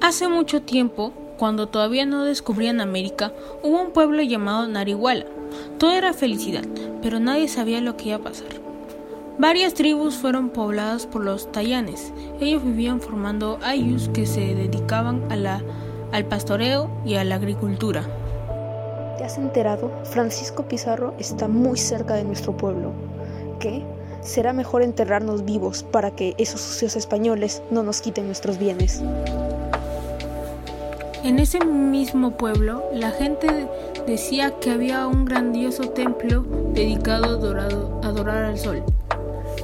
Hace mucho tiempo, cuando todavía no descubrían América, hubo un pueblo llamado Narihuala. Todo era felicidad, pero nadie sabía lo que iba a pasar. Varias tribus fueron pobladas por los tayanes. Ellos vivían formando ayus que se dedicaban a la, al pastoreo y a la agricultura. ¿Te has enterado? Francisco Pizarro está muy cerca de nuestro pueblo. ¿Qué? Será mejor enterrarnos vivos para que esos sucios españoles no nos quiten nuestros bienes. En ese mismo pueblo, la gente decía que había un grandioso templo dedicado a adorar al sol,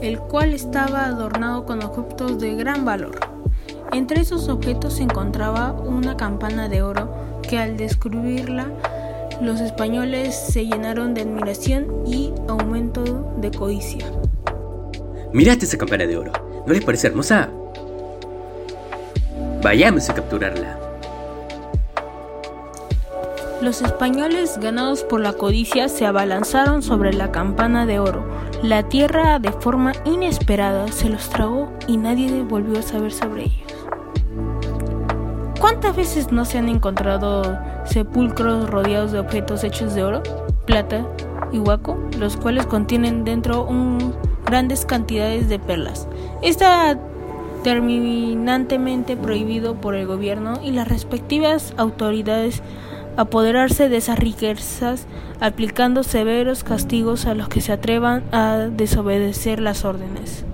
el cual estaba adornado con objetos de gran valor. Entre esos objetos se encontraba una campana de oro que al descubrirla los españoles se llenaron de admiración y aumento de codicia. Mirate esa campana de oro, ¿no les parece hermosa? Vayamos a capturarla. Los españoles, ganados por la codicia, se abalanzaron sobre la campana de oro. La tierra, de forma inesperada, se los tragó y nadie volvió a saber sobre ellos. ¿Cuántas veces no se han encontrado sepulcros rodeados de objetos hechos de oro, plata y huaco, los cuales contienen dentro grandes cantidades de perlas? Está terminantemente prohibido por el gobierno y las respectivas autoridades apoderarse de esas riquezas, aplicando severos castigos a los que se atrevan a desobedecer las órdenes.